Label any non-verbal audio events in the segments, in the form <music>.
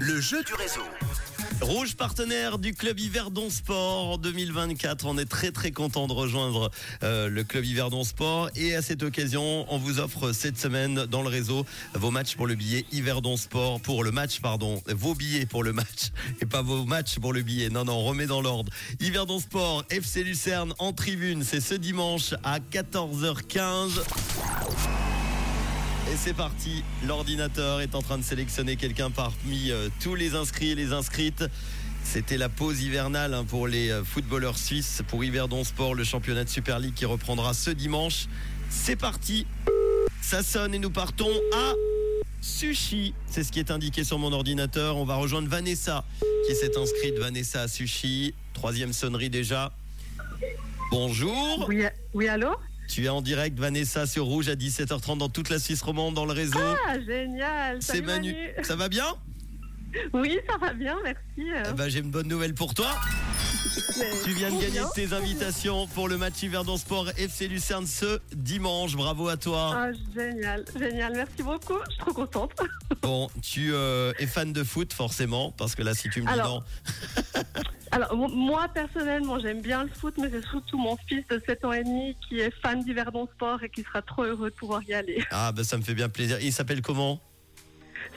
Le jeu du réseau. Rouge partenaire du club Yverdon Sport en 2024. On est très très content de rejoindre euh, le club Yverdon Sport et à cette occasion, on vous offre cette semaine dans le réseau vos matchs pour le billet Yverdon Sport pour le match pardon, vos billets pour le match et pas vos matchs pour le billet. Non non, on remet dans l'ordre. Yverdon Sport FC Lucerne en tribune, c'est ce dimanche à 14h15. Et c'est parti, l'ordinateur est en train de sélectionner quelqu'un parmi euh, tous les inscrits et les inscrites. C'était la pause hivernale hein, pour les euh, footballeurs suisses pour Yverdon Sport, le championnat de Super League qui reprendra ce dimanche. C'est parti, ça sonne et nous partons à Sushi. C'est ce qui est indiqué sur mon ordinateur. On va rejoindre Vanessa qui s'est inscrite. Vanessa à Sushi, troisième sonnerie déjà. Bonjour. Oui, oui, allô? Tu es en direct, Vanessa, sur Rouge à 17h30 dans toute la Suisse romande, dans le réseau. Ah, génial C'est Manu. Ça va bien? Oui, ça va bien, merci. Eh ben, J'ai une bonne nouvelle pour toi. Tu viens de gagner tes invitations pour le match Yverdon Sport FC Lucerne ce dimanche. Bravo à toi. Ah, génial, génial, merci beaucoup, je suis trop contente. Bon, tu euh, es fan de foot forcément, parce que là, si tu me dis Alors, non, <laughs> Alors, mo- moi, personnellement, j'aime bien le foot, mais c'est surtout mon fils de 7 ans et demi qui est fan d'Yverdon Sport et qui sera trop heureux de pouvoir y aller. ah ben ça me fait bien plaisir. Il s'appelle comment?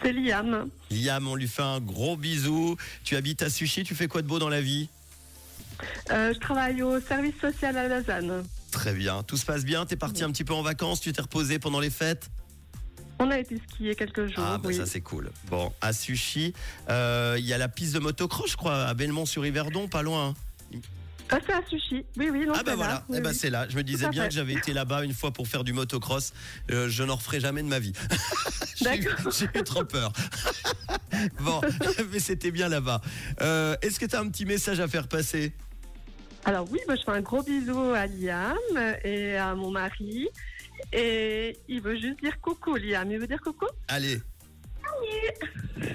C'est Liam. Liam, on lui fait un gros bisou. Tu habites à Suchy, tu fais quoi de beau dans la vie? Euh, je travaille au service social à Lausanne. Très bien, tout se passe bien? T'es parti un petit peu en vacances, tu t'es reposé pendant les fêtes? On a été skier quelques jours. Ah bah oui. ça c'est cool. Bon, à Suchy, euh, il y a la piste de motocross, je crois, à Belmont-sur-Yverdon, pas loin. Ah, c'est à Sushi. Oui, oui, non, Ah bah voilà. Oui, eh bah, oui. c'est là. Je me disais bien fait. que j'avais été là-bas une fois pour faire du motocross. Euh, je n'en referai jamais de ma vie. <laughs> <laughs> J'ai eu, trop peur. <laughs> bon, mais c'était bien là-bas. Euh, Est-ce que tu as un petit message à faire passer? Alors oui, bah, je fais un gros bisou à Liam et à mon mari. Et il veut juste dire coucou, Liam. Il veut dire coucou Allez.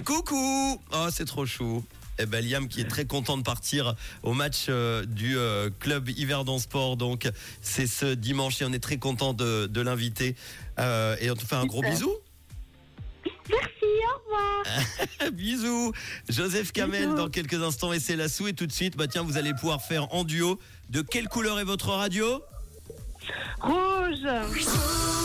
Coucou Oh, c'est trop chou. Eh ben, Liam qui est très content de partir au match euh, du euh, club Yverdon Sport. Donc, c'est ce dimanche et on est très content de, de l'inviter. Euh, et on te fait un gros bisou. Merci, au revoir. <laughs> Bisous. Joseph Kamel Bisous. dans quelques instants et c'est la sou. Et tout de suite, bah tiens, vous allez pouvoir faire en duo. De quelle couleur est votre radio? Rouge